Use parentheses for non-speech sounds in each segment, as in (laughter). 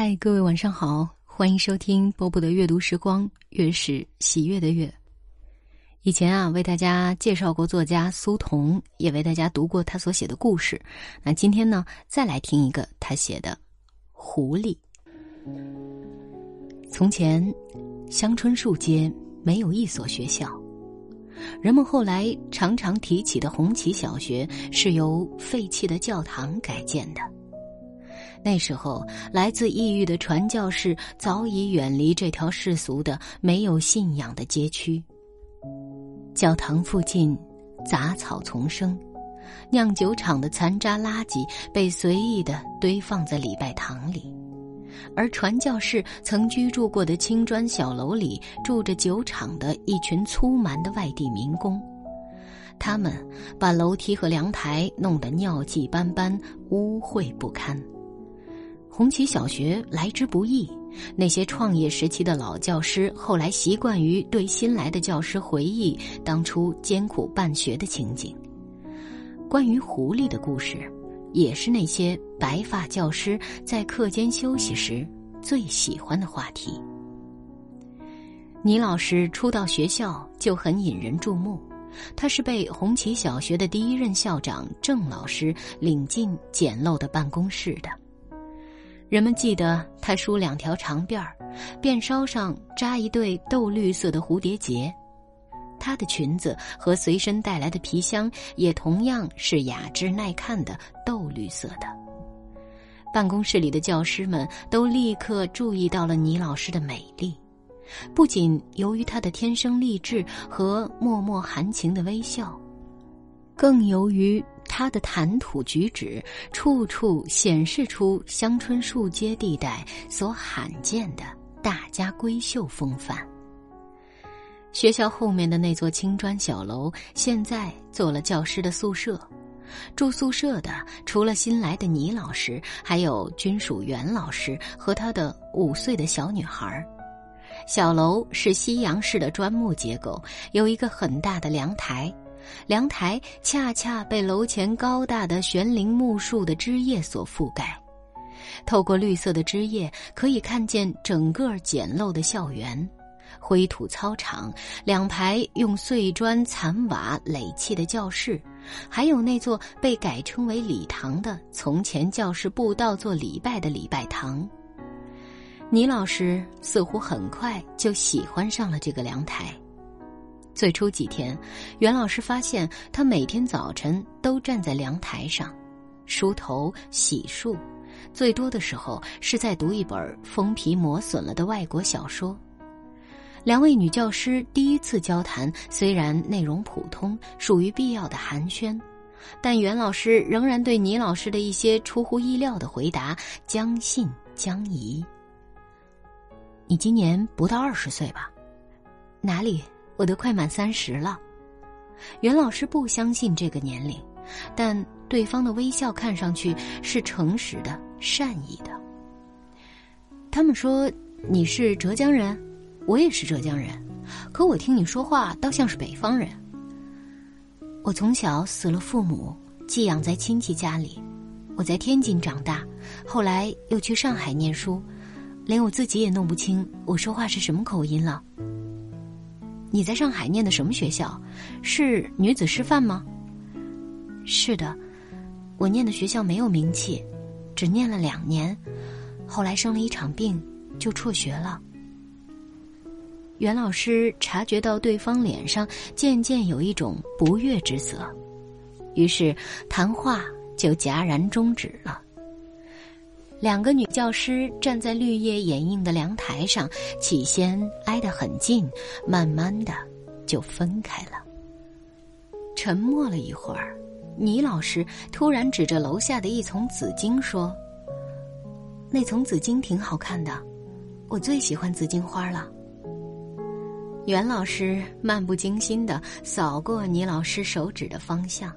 嗨，各位晚上好，欢迎收听波波的阅读时光，月是喜悦的月。以前啊，为大家介绍过作家苏童，也为大家读过他所写的故事。那今天呢，再来听一个他写的《狐狸》。从前，香椿树街没有一所学校，人们后来常常提起的红旗小学是由废弃的教堂改建的。那时候，来自异域的传教士早已远离这条世俗的、没有信仰的街区。教堂附近，杂草丛生，酿酒厂的残渣垃圾被随意的堆放在礼拜堂里，而传教士曾居住过的青砖小楼里，住着酒厂的一群粗蛮的外地民工，他们把楼梯和凉台弄得尿迹斑斑、污秽不堪。红旗小学来之不易，那些创业时期的老教师后来习惯于对新来的教师回忆当初艰苦办学的情景。关于狐狸的故事，也是那些白发教师在课间休息时最喜欢的话题。倪老师初到学校就很引人注目，他是被红旗小学的第一任校长郑老师领进简陋的办公室的。人们记得她梳两条长辫儿，辫梢上扎一对豆绿色的蝴蝶结。她的裙子和随身带来的皮箱也同样是雅致耐看的豆绿色的。办公室里的教师们都立刻注意到了倪老师的美丽，不仅由于她的天生丽质和脉脉含情的微笑，更由于。他的谈吐举止，处处显示出香椿树街地带所罕见的大家闺秀风范。学校后面的那座青砖小楼，现在做了教师的宿舍。住宿舍的除了新来的倪老师，还有军属袁老师和他的五岁的小女孩。小楼是西洋式的砖木结构，有一个很大的凉台。凉台恰恰被楼前高大的悬铃木树的枝叶所覆盖，透过绿色的枝叶，可以看见整个简陋的校园、灰土操场、两排用碎砖残瓦垒砌的教室，还有那座被改称为礼堂的从前教室步道做礼拜的礼拜堂。倪老师似乎很快就喜欢上了这个凉台。最初几天，袁老师发现他每天早晨都站在凉台上，梳头、洗漱，最多的时候是在读一本封皮磨损了的外国小说。两位女教师第一次交谈，虽然内容普通，属于必要的寒暄，但袁老师仍然对倪老师的一些出乎意料的回答将信将疑。你今年不到二十岁吧？哪里？我都快满三十了，袁老师不相信这个年龄，但对方的微笑看上去是诚实的、善意的。他们说你是浙江人，我也是浙江人，可我听你说话倒像是北方人。我从小死了父母，寄养在亲戚家里，我在天津长大，后来又去上海念书，连我自己也弄不清我说话是什么口音了。你在上海念的什么学校？是女子师范吗？是的，我念的学校没有名气，只念了两年，后来生了一场病，就辍学了。袁老师察觉到对方脸上渐渐有一种不悦之色，于是谈话就戛然终止了。两个女教师站在绿叶掩映的凉台上，起先挨得很近，慢慢的就分开了。沉默了一会儿，倪老师突然指着楼下的一丛紫荆说：“那丛紫荆挺好看的，我最喜欢紫荆花了。”袁老师漫不经心的扫过倪老师手指的方向，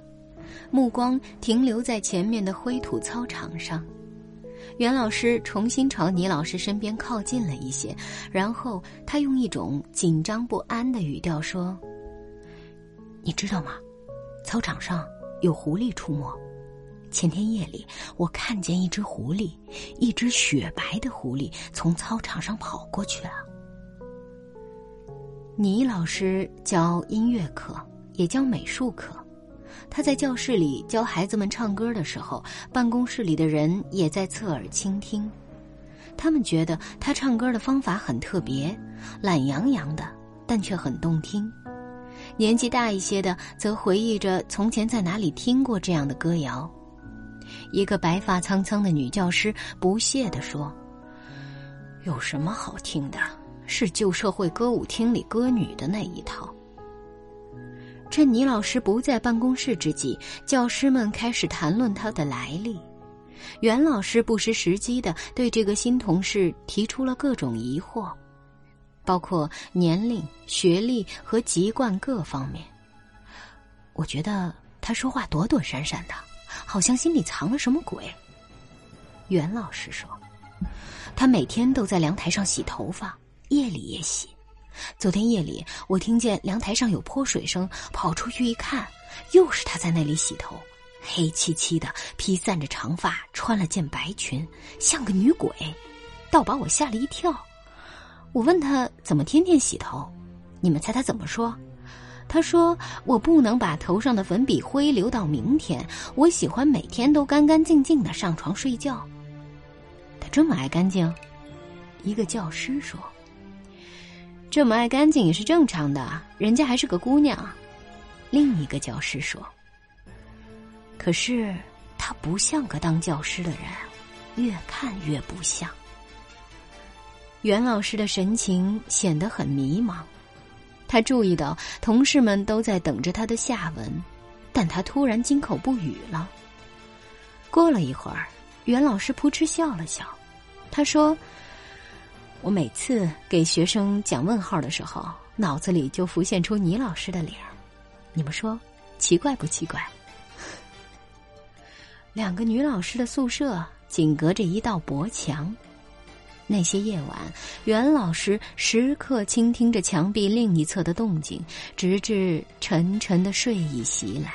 目光停留在前面的灰土操场上。袁老师重新朝倪老师身边靠近了一些，然后他用一种紧张不安的语调说：“你知道吗？操场上有狐狸出没，前天夜里，我看见一只狐狸，一只雪白的狐狸从操场上跑过去了。倪老师教音乐课，也教美术课。他在教室里教孩子们唱歌的时候，办公室里的人也在侧耳倾听。他们觉得他唱歌的方法很特别，懒洋洋的，但却很动听。年纪大一些的则回忆着从前在哪里听过这样的歌谣。一个白发苍苍的女教师不屑地说：“有什么好听的？是旧社会歌舞厅里歌女的那一套。”趁倪老师不在办公室之际，教师们开始谈论他的来历。袁老师不失时机的对这个新同事提出了各种疑惑，包括年龄、学历和籍贯各方面。我觉得他说话躲躲闪闪的。好像心里藏了什么鬼。袁老师说，他每天都在阳台上洗头发，夜里也洗。昨天夜里，我听见阳台上有泼水声，跑出去一看，又是他在那里洗头，黑漆漆的，披散着长发，穿了件白裙，像个女鬼，倒把我吓了一跳。我问他怎么天天洗头，你们猜他怎么说？他说：“我不能把头上的粉笔灰留到明天。我喜欢每天都干干净净的上床睡觉。”他这么爱干净，一个教师说：“这么爱干净也是正常的，人家还是个姑娘。”另一个教师说：“可是他不像个当教师的人，越看越不像。”袁老师的神情显得很迷茫。他注意到同事们都在等着他的下文，但他突然金口不语了。过了一会儿，袁老师扑哧笑了笑，他说：“我每次给学生讲问号的时候，脑子里就浮现出倪老师的脸儿，你们说奇怪不奇怪？” (laughs) 两个女老师的宿舍紧隔着一道薄墙。那些夜晚，袁老师时刻倾听着墙壁另一侧的动静，直至沉沉的睡意袭来。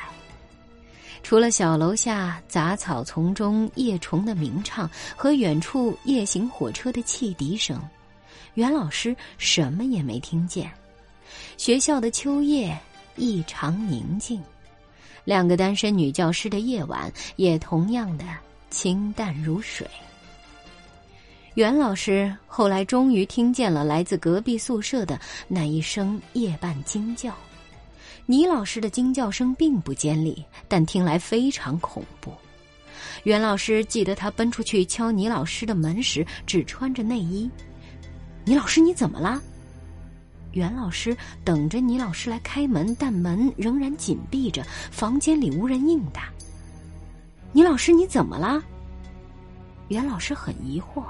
除了小楼下杂草丛中夜虫的鸣唱和远处夜行火车的汽笛声，袁老师什么也没听见。学校的秋夜异常宁静，两个单身女教师的夜晚也同样的清淡如水。袁老师后来终于听见了来自隔壁宿舍的那一声夜半惊叫。倪老师的惊叫声并不尖利，但听来非常恐怖。袁老师记得他奔出去敲倪老师的门时只穿着内衣。倪老师，你怎么了？袁老师等着倪老师来开门，但门仍然紧闭着，房间里无人应答。倪老师，你怎么了？袁老师很疑惑。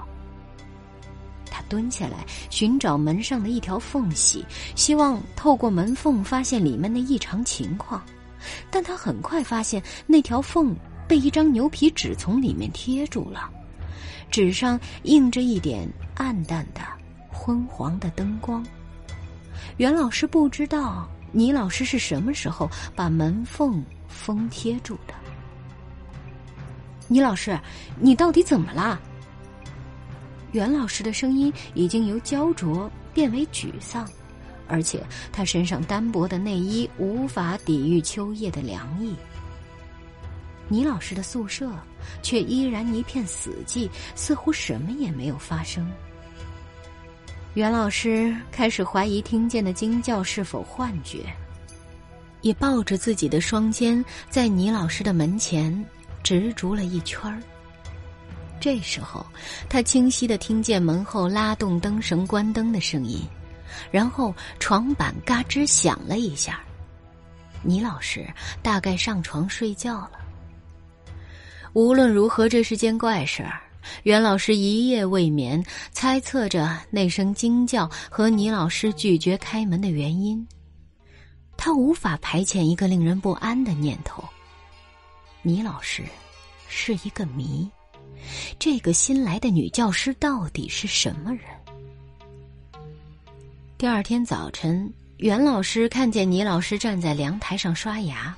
他蹲下来寻找门上的一条缝隙，希望透过门缝发现里面的异常情况，但他很快发现那条缝被一张牛皮纸从里面贴住了，纸上印着一点暗淡的、昏黄的灯光。袁老师不知道倪老师是什么时候把门缝封贴住的。倪老师，你到底怎么了？袁老师的声音已经由焦灼变为沮丧，而且他身上单薄的内衣无法抵御秋夜的凉意。倪老师的宿舍却依然一片死寂，似乎什么也没有发生。袁老师开始怀疑听见的惊叫是否幻觉，也抱着自己的双肩在倪老师的门前执着了一圈儿。这时候，他清晰的听见门后拉动灯绳、关灯的声音，然后床板嘎吱响了一下。倪老师大概上床睡觉了。无论如何，这是件怪事儿。袁老师一夜未眠，猜测着那声惊叫和倪老师拒绝开门的原因。他无法排遣一个令人不安的念头：倪老师是一个谜。这个新来的女教师到底是什么人？第二天早晨，袁老师看见倪老师站在阳台上刷牙，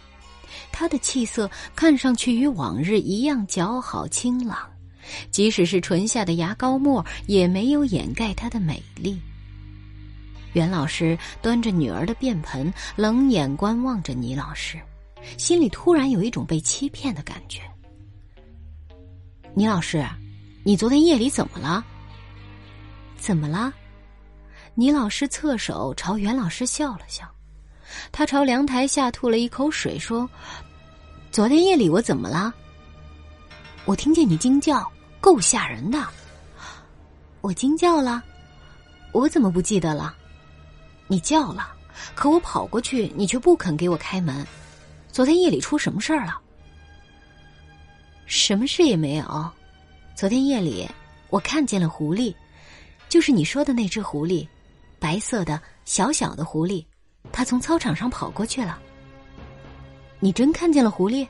她。的气色看上去与往日一样姣好清朗，即使是唇下的牙膏沫也没有掩盖她的美丽。袁老师端着女儿的便盆，冷眼观望着倪老师，心里突然有一种被欺骗的感觉。倪老师，你昨天夜里怎么了？怎么了？倪老师侧手朝袁老师笑了笑，他朝凉台下吐了一口水，说：“昨天夜里我怎么了？我听见你惊叫，够吓人的。我惊叫了，我怎么不记得了？你叫了，可我跑过去，你却不肯给我开门。昨天夜里出什么事儿了？什么事也没有。昨天夜里，我看见了狐狸，就是你说的那只狐狸。”白色的小小的狐狸，它从操场上跑过去了。你真看见了狐狸？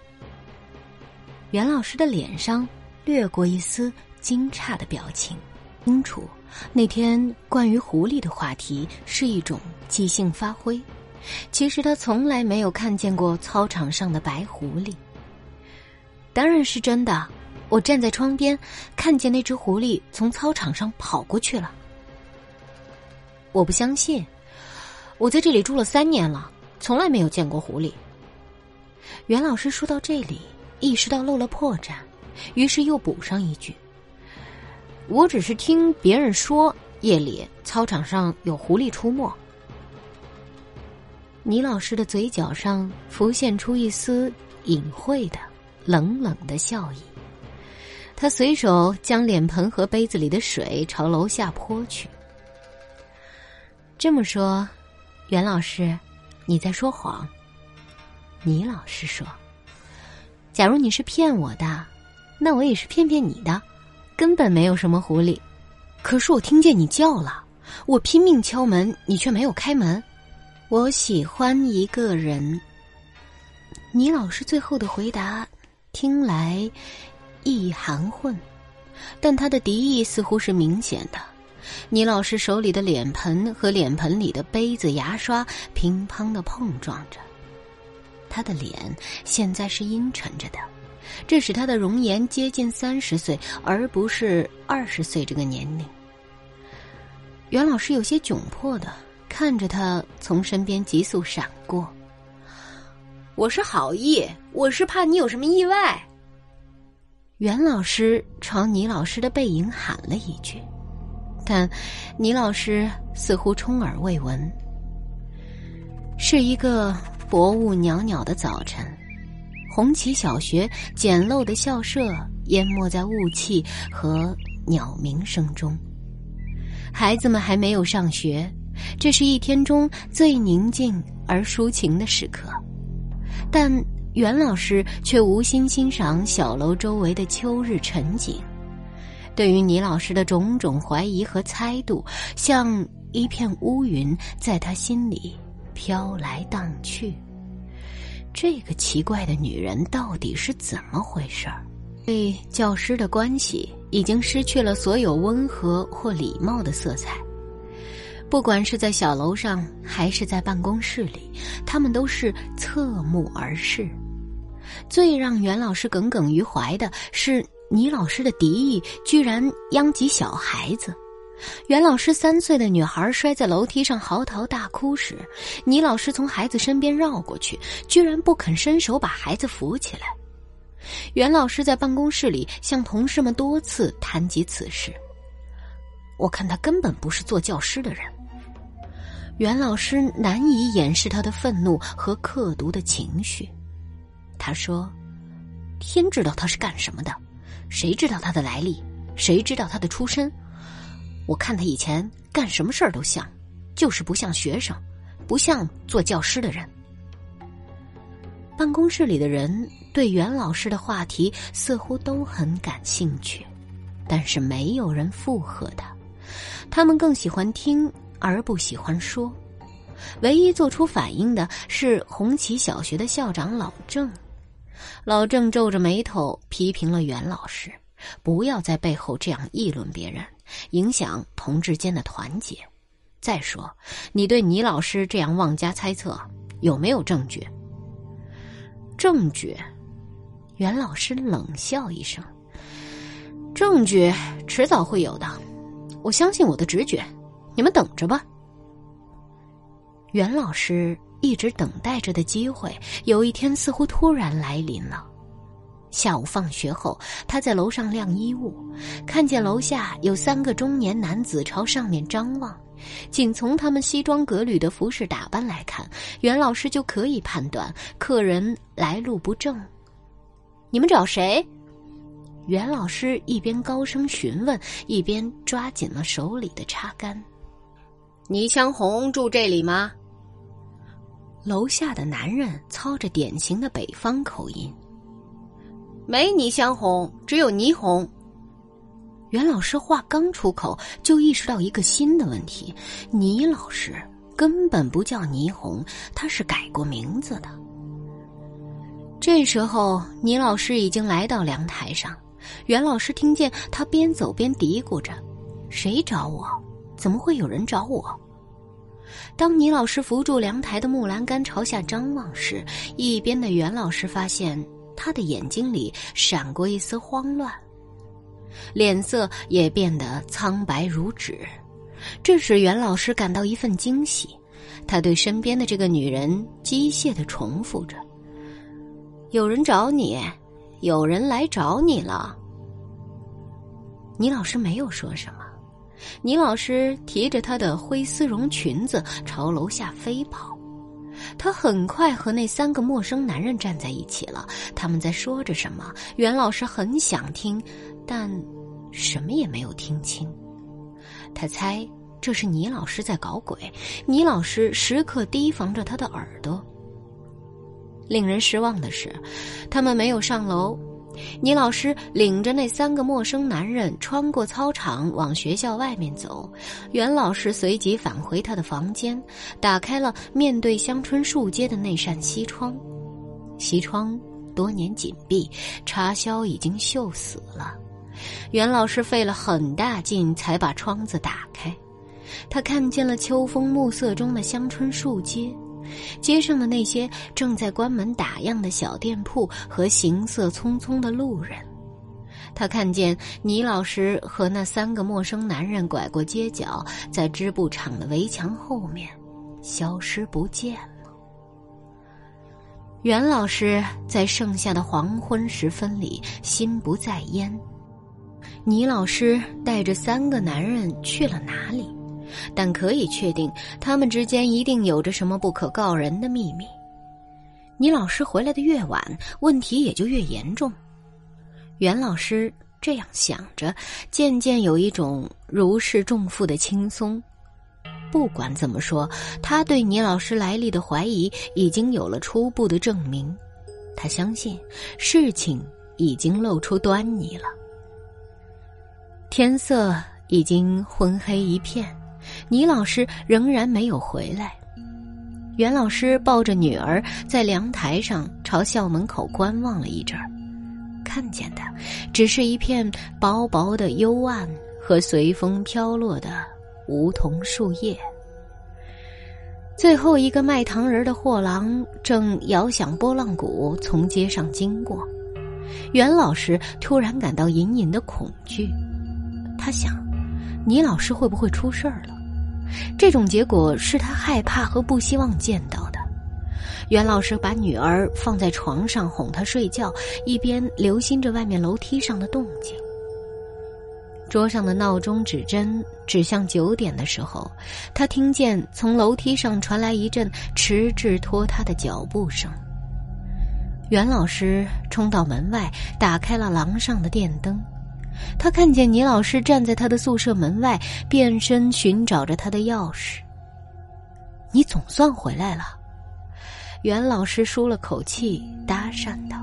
袁老师的脸上掠过一丝惊诧的表情。清楚，那天关于狐狸的话题是一种即兴发挥。其实他从来没有看见过操场上的白狐狸。当然是真的，我站在窗边，看见那只狐狸从操场上跑过去了。我不相信，我在这里住了三年了，从来没有见过狐狸。袁老师说到这里，意识到漏了破绽，于是又补上一句：“我只是听别人说，夜里操场上有狐狸出没。”倪老师的嘴角上浮现出一丝隐晦的、冷冷的笑意，他随手将脸盆和杯子里的水朝楼下泼去。这么说，袁老师，你在说谎。倪老师说：“假如你是骗我的，那我也是骗骗你的，根本没有什么狐狸。可是我听见你叫了，我拼命敲门，你却没有开门。我喜欢一个人。”倪老师最后的回答听来意含混，但他的敌意似乎是明显的。倪老师手里的脸盆和脸盆里的杯子、牙刷乒乓的碰撞着，他的脸现在是阴沉着的，这使他的容颜接近三十岁，而不是二十岁这个年龄。袁老师有些窘迫的看着他从身边急速闪过。我是好意，我是怕你有什么意外。袁老师朝倪老师的背影喊了一句。但倪老师似乎充耳未闻。是一个薄雾袅袅的早晨，红旗小学简陋的校舍淹没在雾气和鸟鸣声中。孩子们还没有上学，这是一天中最宁静而抒情的时刻。但袁老师却无心欣赏小楼周围的秋日沉景。对于倪老师的种种怀疑和猜度，像一片乌云，在他心里飘来荡去。这个奇怪的女人到底是怎么回事儿？对教师的关系已经失去了所有温和或礼貌的色彩。不管是在小楼上，还是在办公室里，他们都是侧目而视。最让袁老师耿耿于怀的是。倪老师的敌意居然殃及小孩子。袁老师三岁的女孩摔在楼梯上嚎啕大哭时，倪老师从孩子身边绕过去，居然不肯伸手把孩子扶起来。袁老师在办公室里向同事们多次谈及此事。我看他根本不是做教师的人。袁老师难以掩饰他的愤怒和刻毒的情绪。他说：“天知道他是干什么的。”谁知道他的来历？谁知道他的出身？我看他以前干什么事儿都像，就是不像学生，不像做教师的人。办公室里的人对袁老师的话题似乎都很感兴趣，但是没有人附和他。他们更喜欢听而不喜欢说。唯一做出反应的是红旗小学的校长老郑。老郑皱着眉头批评了袁老师：“不要在背后这样议论别人，影响同志间的团结。再说，你对倪老师这样妄加猜测，有没有证据？”证据？袁老师冷笑一声：“证据迟早会有的，我相信我的直觉，你们等着吧。”袁老师一直等待着的机会，有一天似乎突然来临了。下午放学后，他在楼上晾衣物，看见楼下有三个中年男子朝上面张望。仅从他们西装革履的服饰打扮来看，袁老师就可以判断客人来路不正。你们找谁？袁老师一边高声询问，一边抓紧了手里的插杆。倪香红住这里吗？楼下的男人操着典型的北方口音。没倪香红，只有倪红。袁老师话刚出口，就意识到一个新的问题：倪老师根本不叫倪红，他是改过名字的。这时候，倪老师已经来到阳台上，袁老师听见他边走边嘀咕着：“谁找我？怎么会有人找我？”当倪老师扶住阳台的木栏杆朝下张望时，一边的袁老师发现。他的眼睛里闪过一丝慌乱，脸色也变得苍白如纸。这使袁老师感到一份惊喜。他对身边的这个女人机械的重复着：“有人找你，有人来找你了。”倪老师没有说什么。倪老师提着她的灰丝绒裙子朝楼下飞跑。他很快和那三个陌生男人站在一起了。他们在说着什么？袁老师很想听，但什么也没有听清。他猜这是倪老师在搞鬼。倪老师时刻提防着他的耳朵。令人失望的是，他们没有上楼。倪老师领着那三个陌生男人穿过操场往学校外面走，袁老师随即返回他的房间，打开了面对香椿树街的那扇西窗。西窗多年紧闭，插销已经锈死了。袁老师费了很大劲才把窗子打开，他看见了秋风暮色中的香椿树街。街上的那些正在关门打烊的小店铺和行色匆匆的路人，他看见倪老师和那三个陌生男人拐过街角，在织布厂的围墙后面消失不见了。袁老师在盛夏的黄昏时分里心不在焉，倪老师带着三个男人去了哪里？但可以确定，他们之间一定有着什么不可告人的秘密。倪老师回来的越晚，问题也就越严重。袁老师这样想着，渐渐有一种如释重负的轻松。不管怎么说，他对倪老师来历的怀疑已经有了初步的证明。他相信事情已经露出端倪了。天色已经昏黑一片。倪老师仍然没有回来，袁老师抱着女儿在阳台上朝校门口观望了一阵儿，看见的只是一片薄薄的幽暗和随风飘落的梧桐树叶。最后一个卖糖人的货郎正摇响拨浪鼓从街上经过，袁老师突然感到隐隐的恐惧，他想。倪老师会不会出事儿了？这种结果是他害怕和不希望见到的。袁老师把女儿放在床上哄她睡觉，一边留心着外面楼梯上的动静。桌上的闹钟指针指向九点的时候，他听见从楼梯上传来一阵迟滞拖沓的脚步声。袁老师冲到门外，打开了廊上的电灯。他看见倪老师站在他的宿舍门外，变身寻找着他的钥匙。你总算回来了，袁老师舒了口气，搭讪道。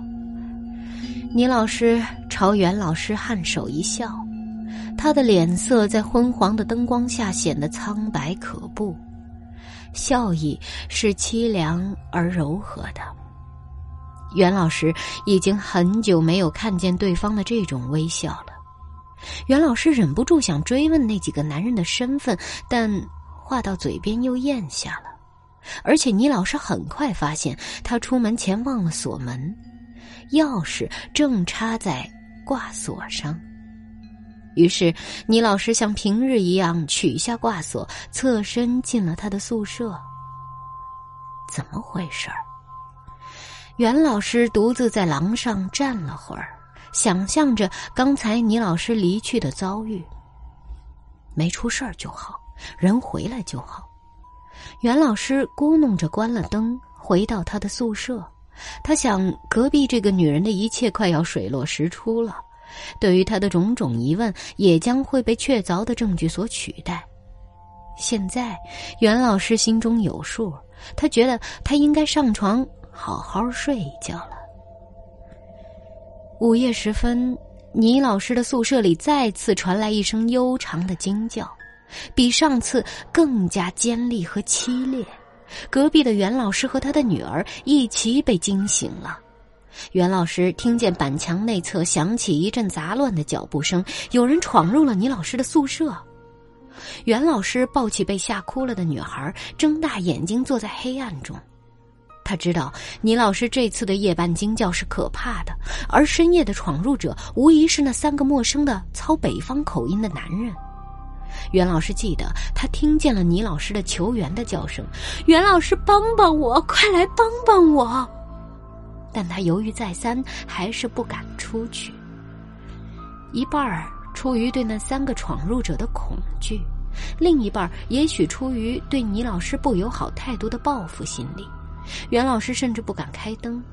倪老师朝袁老师颔首一笑，他的脸色在昏黄的灯光下显得苍白可怖，笑意是凄凉而柔和的。袁老师已经很久没有看见对方的这种微笑了。袁老师忍不住想追问那几个男人的身份，但话到嘴边又咽下了。而且倪老师很快发现他出门前忘了锁门，钥匙正插在挂锁上。于是，倪老师像平日一样取下挂锁，侧身进了他的宿舍。怎么回事儿？袁老师独自在廊上站了会儿，想象着刚才倪老师离去的遭遇。没出事儿就好，人回来就好。袁老师咕哝着关了灯，回到他的宿舍。他想，隔壁这个女人的一切快要水落石出了。对于他的种种疑问，也将会被确凿的证据所取代。现在，袁老师心中有数，他觉得他应该上床好好睡一觉了。午夜时分，倪老师的宿舍里再次传来一声悠长的惊叫，比上次更加尖利和凄烈。隔壁的袁老师和他的女儿一起被惊醒了。袁老师听见板墙内侧响起一阵杂乱的脚步声，有人闯入了倪老师的宿舍。袁老师抱起被吓哭了的女孩，睁大眼睛坐在黑暗中。他知道倪老师这次的夜半惊叫是可怕的，而深夜的闯入者无疑是那三个陌生的操北方口音的男人。袁老师记得他听见了倪老师的求援的叫声：“袁老师，帮帮我，快来帮帮我！”但他犹豫再三，还是不敢出去。一半儿出于对那三个闯入者的恐惧，另一半儿也许出于对倪老师不友好态度的报复心理。袁老师甚至不敢开灯，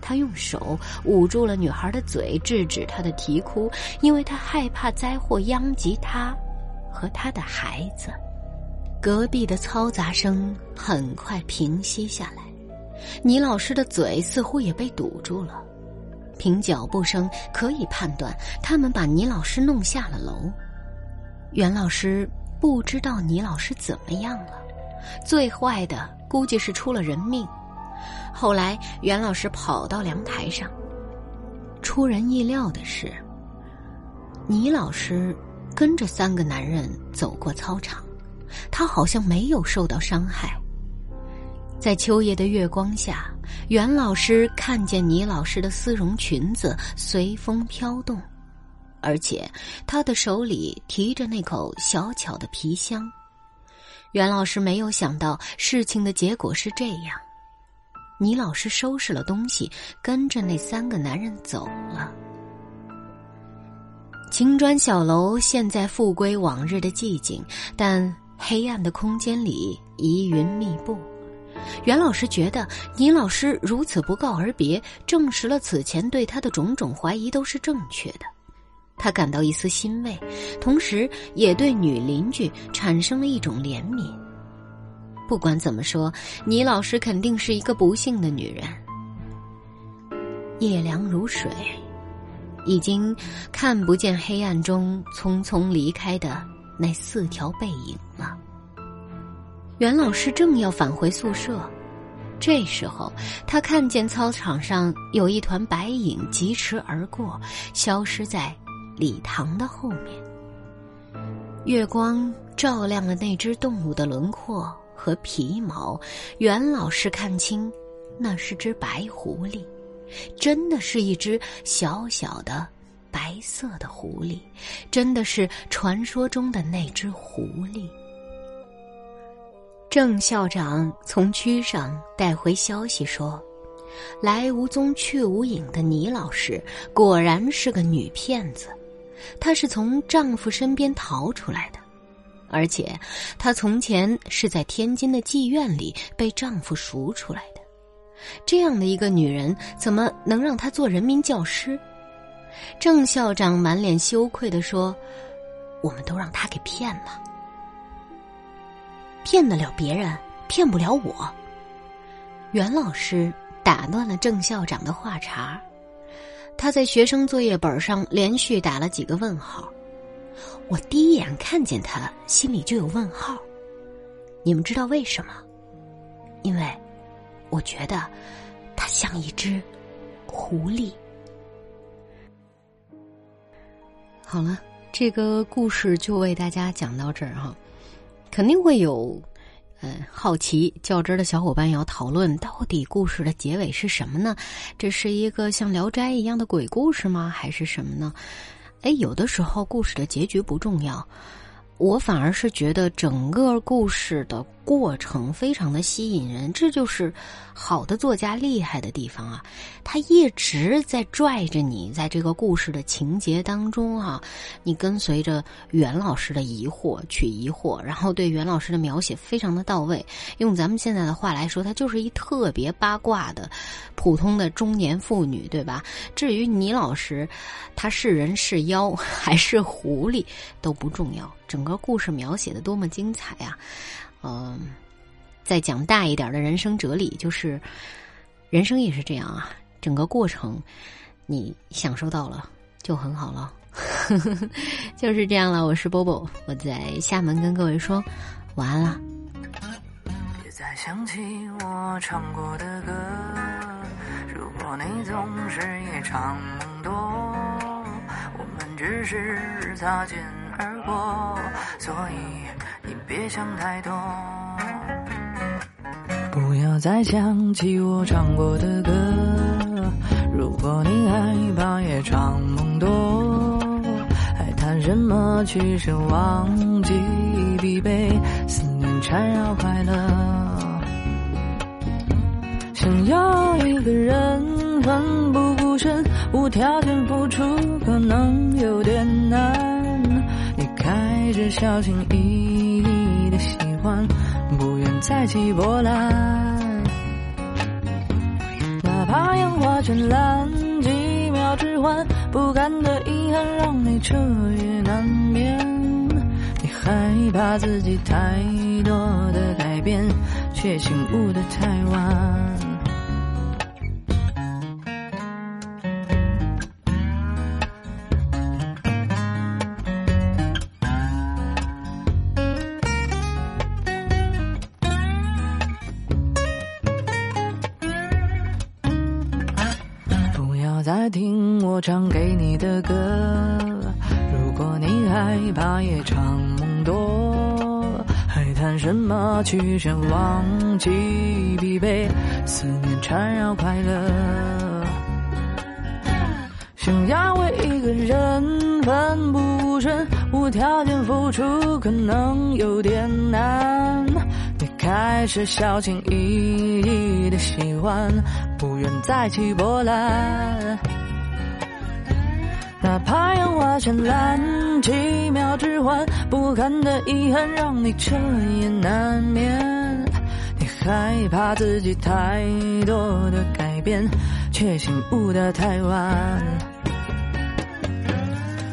他用手捂住了女孩的嘴，制止她的啼哭，因为他害怕灾祸殃及他和他的孩子。隔壁的嘈杂声很快平息下来。倪老师的嘴似乎也被堵住了，凭脚步声可以判断，他们把倪老师弄下了楼。袁老师不知道倪老师怎么样了，最坏的估计是出了人命。后来袁老师跑到阳台上，出人意料的是，倪老师跟着三个男人走过操场，他好像没有受到伤害。在秋夜的月光下，袁老师看见倪老师的丝绒裙子随风飘动，而且他的手里提着那口小巧的皮箱。袁老师没有想到事情的结果是这样：倪老师收拾了东西，跟着那三个男人走了。青砖小楼现在复归往日的寂静，但黑暗的空间里疑云密布。袁老师觉得倪老师如此不告而别，证实了此前对他的种种怀疑都是正确的。他感到一丝欣慰，同时也对女邻居产生了一种怜悯。不管怎么说，倪老师肯定是一个不幸的女人。夜凉如水，已经看不见黑暗中匆匆离开的那四条背影了。袁老师正要返回宿舍，这时候他看见操场上有一团白影疾驰而过，消失在礼堂的后面。月光照亮了那只动物的轮廓和皮毛，袁老师看清，那是只白狐狸，真的是一只小小的白色的狐狸，真的是传说中的那只狐狸。郑校长从区上带回消息说，来无踪去无影的倪老师果然是个女骗子。她是从丈夫身边逃出来的，而且她从前是在天津的妓院里被丈夫赎出来的。这样的一个女人，怎么能让她做人民教师？郑校长满脸羞愧地说：“我们都让她给骗了。”骗得了别人，骗不了我。袁老师打断了郑校长的话茬，他在学生作业本上连续打了几个问号。我第一眼看见他，心里就有问号。你们知道为什么？因为我觉得他像一只狐狸。好了，这个故事就为大家讲到这儿哈。肯定会有，嗯，好奇较真的小伙伴要讨论，到底故事的结尾是什么呢？这是一个像《聊斋》一样的鬼故事吗？还是什么呢？哎，有的时候故事的结局不重要。我反而是觉得整个故事的过程非常的吸引人，这就是好的作家厉害的地方啊！他一直在拽着你，在这个故事的情节当中啊，你跟随着袁老师的疑惑去疑惑，然后对袁老师的描写非常的到位。用咱们现在的话来说，他就是一特别八卦的普通的中年妇女，对吧？至于倪老师，他是人是妖还是狐狸都不重要。整个故事描写的多么精彩呀！嗯，再讲大一点的人生哲理，就是人生也是这样啊。整个过程你享受到了就很好了，(laughs) 就是这样了。我是波波，我在厦门跟各位说晚安了。别再想起我唱过的歌，如果你总是夜长梦多，我们只是擦肩。而过，所以你别想太多。不要再想起我唱过的歌。如果你害怕夜长梦多，还谈什么去奢忘记疲惫？思念缠绕快乐。想要一个人奋不顾身，无条件付出，可能有。小心翼翼的喜欢，不愿再起波澜。哪怕烟花绚烂，几秒之欢，不甘的遗憾让你彻夜难眠。你害怕自己太多的改变，却醒悟的太晚。唱给你的歌，如果你害怕夜长梦多，还谈什么去想忘记疲惫？思念缠绕快乐，想要为一个人奋不顾身，无条件付出，可能有点难。你开始小心翼翼的喜欢。不愿再起波澜，哪怕烟花绚烂，几秒之欢，不堪的遗憾让你彻夜难眠。你害怕自己太多的改变，却醒悟的太晚。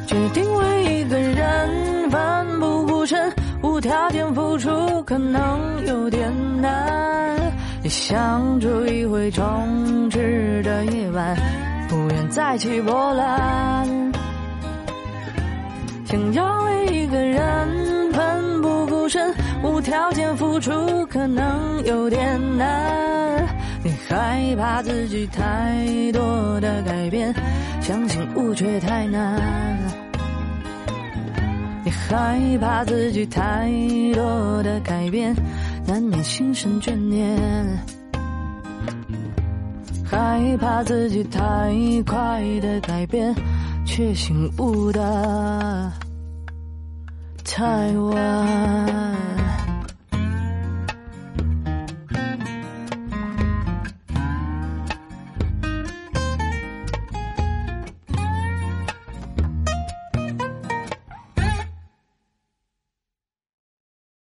决定为一个人奋不顾身，无条件付出，可能有点难。你想住一回充斥的夜晚，不愿再起波澜。想要为一个人奋不顾身，无条件付出，可能有点难。你害怕自己太多的改变，相信悟却太难。你害怕自己太多的改变。难免心生眷念，害怕自己太快的改变，却醒悟的太晚。